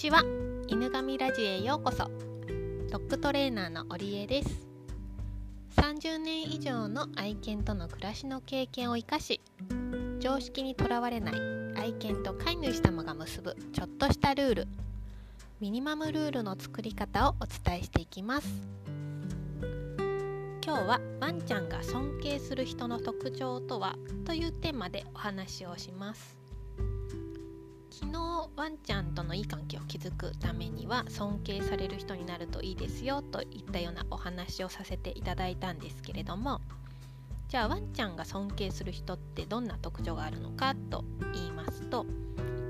ちは。犬神ラジオへようこそ。ドッグトレーナーの織江です。30年以上の愛犬との暮らしの経験を生かし常識にとらわれない愛犬と飼い主様が結ぶちょっとしたルールミニマムルールの作り方をお伝えしていきます。今日はワンちゃんが尊敬する人の特徴とはというテーマでお話をします。昨日ワンちゃんとのいい関係を築くためには尊敬される人になるといいですよといったようなお話をさせていただいたんですけれどもじゃあワンちゃんが尊敬する人ってどんな特徴があるのかと言いますと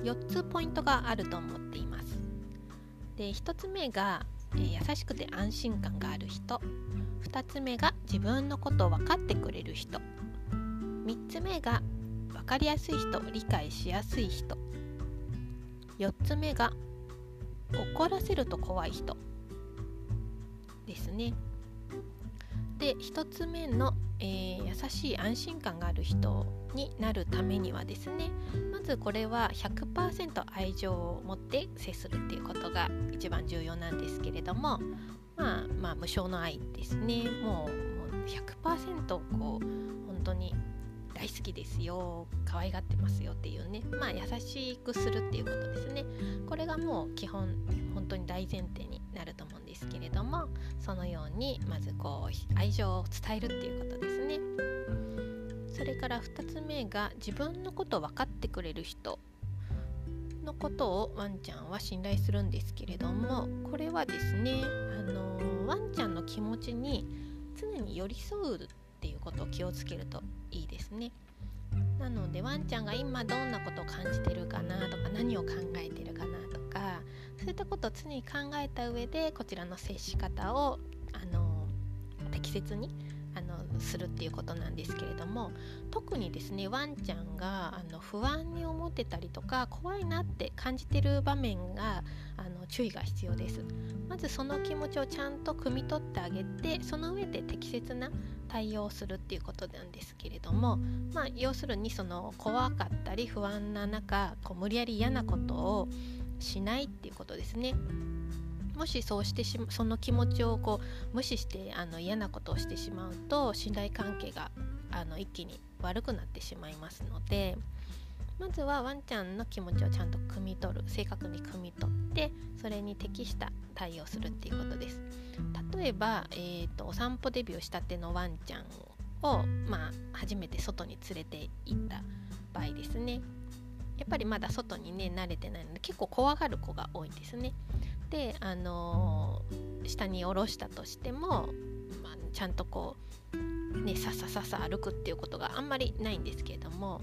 4つポイントがあると思っています。で1つ目が、えー、優しくて安心感がある人。2つ目が自分のことを分かってくれる人。3つ目が分かりやすい人理解しやすい人。4つ目が怒らせると怖い人ですね。で1つ目の、えー、優しい安心感がある人になるためにはですねまずこれは100%愛情を持って接するっていうことが一番重要なんですけれどもまあまあ無償の愛ですねもうもう100%こう本当に大好きですよ可愛がってますよっていうねまあ優しくするっていうことですね。これがもう基本本当に大前提になると思うんですけれどもそのようにまずこう愛情を伝えるっていうことですね。それから2つ目が自分のことを分かってくれる人。のことをワンちゃんは信頼するんですけれどもこれはですねあのワンちゃんの気持ちに常に寄り添うっていうことを気をつけるといいですね。なのでワンちゃんが今どんなことを感じてるかなとか何を考えてるかなとかそういったことを常に考えた上でこちらの接し方をあの適切にあのするっていうことなんですけれども特にですねワンちゃんがあの不安に思ってたりとか怖いなって感じてる場面があの注意が必要です。まずその気持ちをちゃんと汲み取ってあげてその上で適切な対応するっていうことなんですけれどもまあ要するにその怖かったり不安な中こう無理やり嫌なことをしないっていうことですね。もしそうしてしその気持ちをこう無視してあの嫌なことをしてしまうと信頼関係があの一気に悪くなってしまいますのでまずはワンちゃんの気持ちをちゃんと汲み取る正確に汲み取ってそれに適した対応するっていうことです。例えば、えーと、お散歩デビューしたてのワンちゃんを、まあ、初めて外に連れて行った場合ですね。やっぱりまだ外にね慣れてないので結構怖がる子が多いんですね。であのー、下に下ろしたとしても、まあ、ちゃんとこうねささささ歩くっていうことがあんまりないんですけれども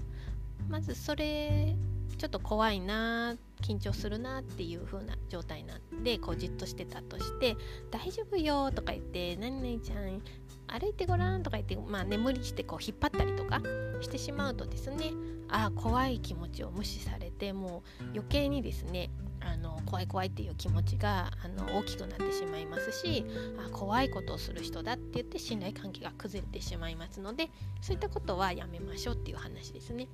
まずそれちょっと怖いな緊張するなっていう風な状態なんでこうじっとしてたとして「大丈夫よ」とか言って「何々ちゃん歩いてごらん」とか言って、まあ、眠りしてこう引っ張ったりとかしてしまうとですねああ怖い気持ちを無視されてもう余計にですねあの怖い怖いっていう気持ちがあの大きくなってしまいますしあ怖いことをする人だって言って信頼関係が崩れてしまいますのでそういったことはやめましょうっていう話ですね。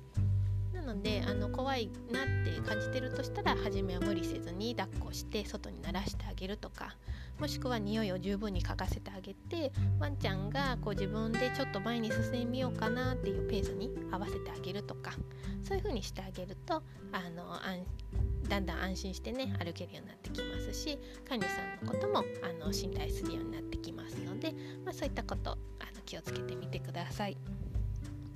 のであの怖いなって感じてるとしたら初めは無理せずに抱っこして外に慣らしてあげるとかもしくは匂いを十分に嗅がせてあげてワンちゃんがこう自分でちょっと前に進んでみようかなっていうペースに合わせてあげるとかそういう風にしてあげるとあのだんだん安心してね歩けるようになってきますし飼い主さんのこともあの信頼するようになってきますので、まあ、そういったことあの気をつけてみてください。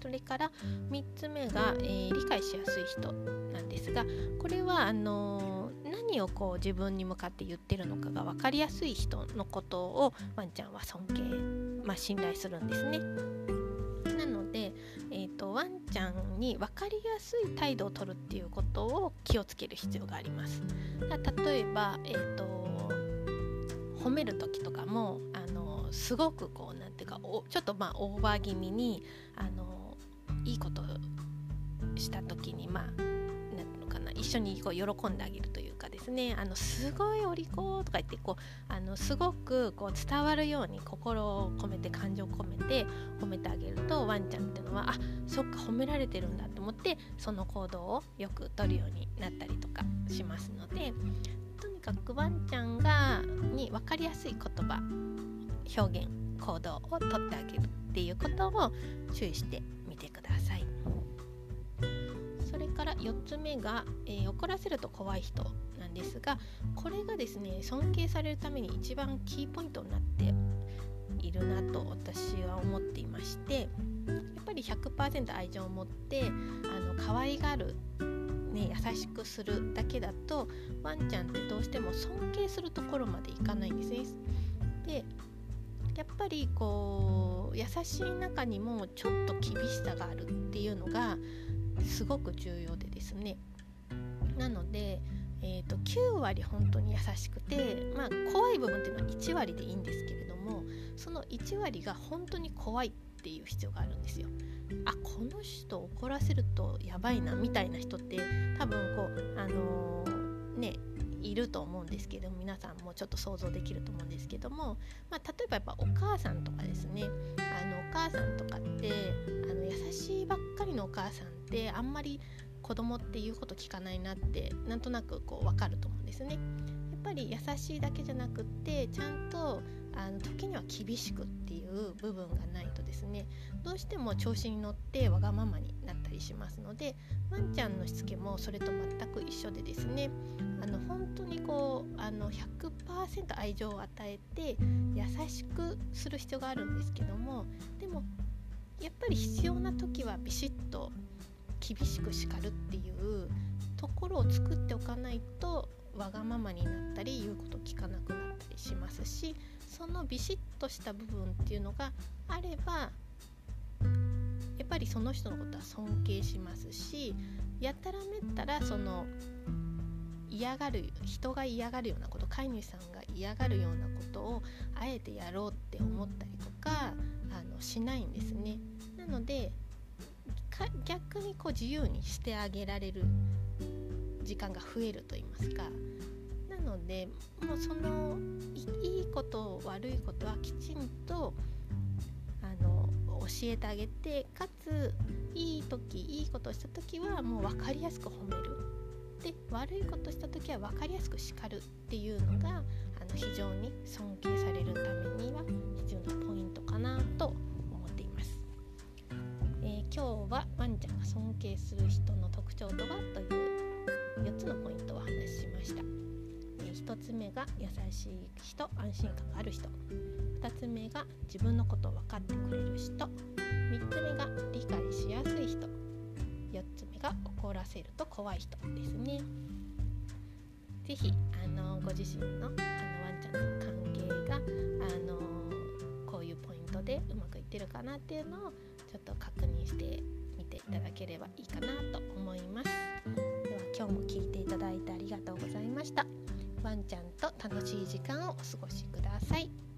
それから3つ目が、えー、理解しやすい人なんですがこれはあのー、何をこう自分に向かって言ってるのかが分かりやすい人のことをワンちゃんは尊敬、まあ、信頼するんですね。なので、えーと、ワンちゃんに分かりやすい態度をとるっていうことを気をつける必要があります。例えば、えーと、褒める時とかもあのすごくこうなんていうかちょっとまあオーバー気味にあのした時にまあ何ていうのかな一緒にこう喜んであげるというかですねあのすごいお利口とか言ってこうあのすごくこう伝わるように心を込めて感情を込めて褒めてあげるとワンちゃんっていうのはあそっか褒められてるんだと思ってその行動をよくとるようになったりとかしますのでとにかくワンちゃんがに分かりやすい言葉表現行動をとってあげるっていうことを注意してから4つ目が、えー、怒らせると怖い人なんですがこれがですね尊敬されるために一番キーポイントになっているなと私は思っていましてやっぱり100%愛情を持ってあの可愛がるね、優しくするだけだとワンちゃんってどうしても尊敬するところまでいかないんですね。でやっぱりこう優しい中にもちょっと厳しさがあるっていうのがすごく重要でですね。なので、えーと、9割本当に優しくて、まあ、怖い部分っていうのは1割でいいんですけれどもその1割が本当に怖いっていう必要があるんですよ。あこの人怒らせるとやばいなみたいな人って多分こうあのー、ねいると思うんですけど皆さんもちょっと想像できると思うんですけども、まあ、例えばやっぱお母さんとかですねあのお母さんとかってあの優しいばっかりのお母さんってあんまり子供って言うこと聞かないなってなんとなくこう分かると思うんですね。やっぱり優しいだけじゃなくってちゃんとあの時には厳しくっていう部分がないとですねどうしても調子に乗ってわがままになったりしますのでワンちゃんのしつけもそれと全く一緒でですねあの本当にこうあの100%愛情を与えて優しくする必要があるんですけどもでもやっぱり必要な時はビシッと厳しく叱るっていうところを作っておかないとわがままになったり言うこと聞かなくなったりしますしそのビシッとした部分っていうのがあればやっぱりその人のことは尊敬しますしやたらめったらその嫌がる人が嫌がるようなこと飼い主さんが嫌がるようなことをあえてやろうって思ったりとかあのしないんですね。なので逆にこう自由にしてあげられる時間が増えると言いますかのでもうそのいいこと悪いことはきちんとあの教えてあげてかついい時いいことをした時はもう分かりやすく褒めるで悪いことした時は分かりやすく叱るっていうのがあの非常に尊敬されるためには必要なポイントかなと思っています、えー、今日はワンちゃんが尊敬する人の特徴とはという4つのポイントをお話ししました。1つ目が優しい人安心感がある人。2つ目が自分のことを分かってくれる人。3つ目が理解しやすい人。4つ目が怒らせると怖い人ですね。是非あのご自身のあのワンちゃんとの関係があのこういうポイントでうまくいってるかなっていうのをちょっと確認してみていただければいいかなと思います。では今日も聞いていただいてありがとうワンちゃんと楽しい時間をお過ごしください。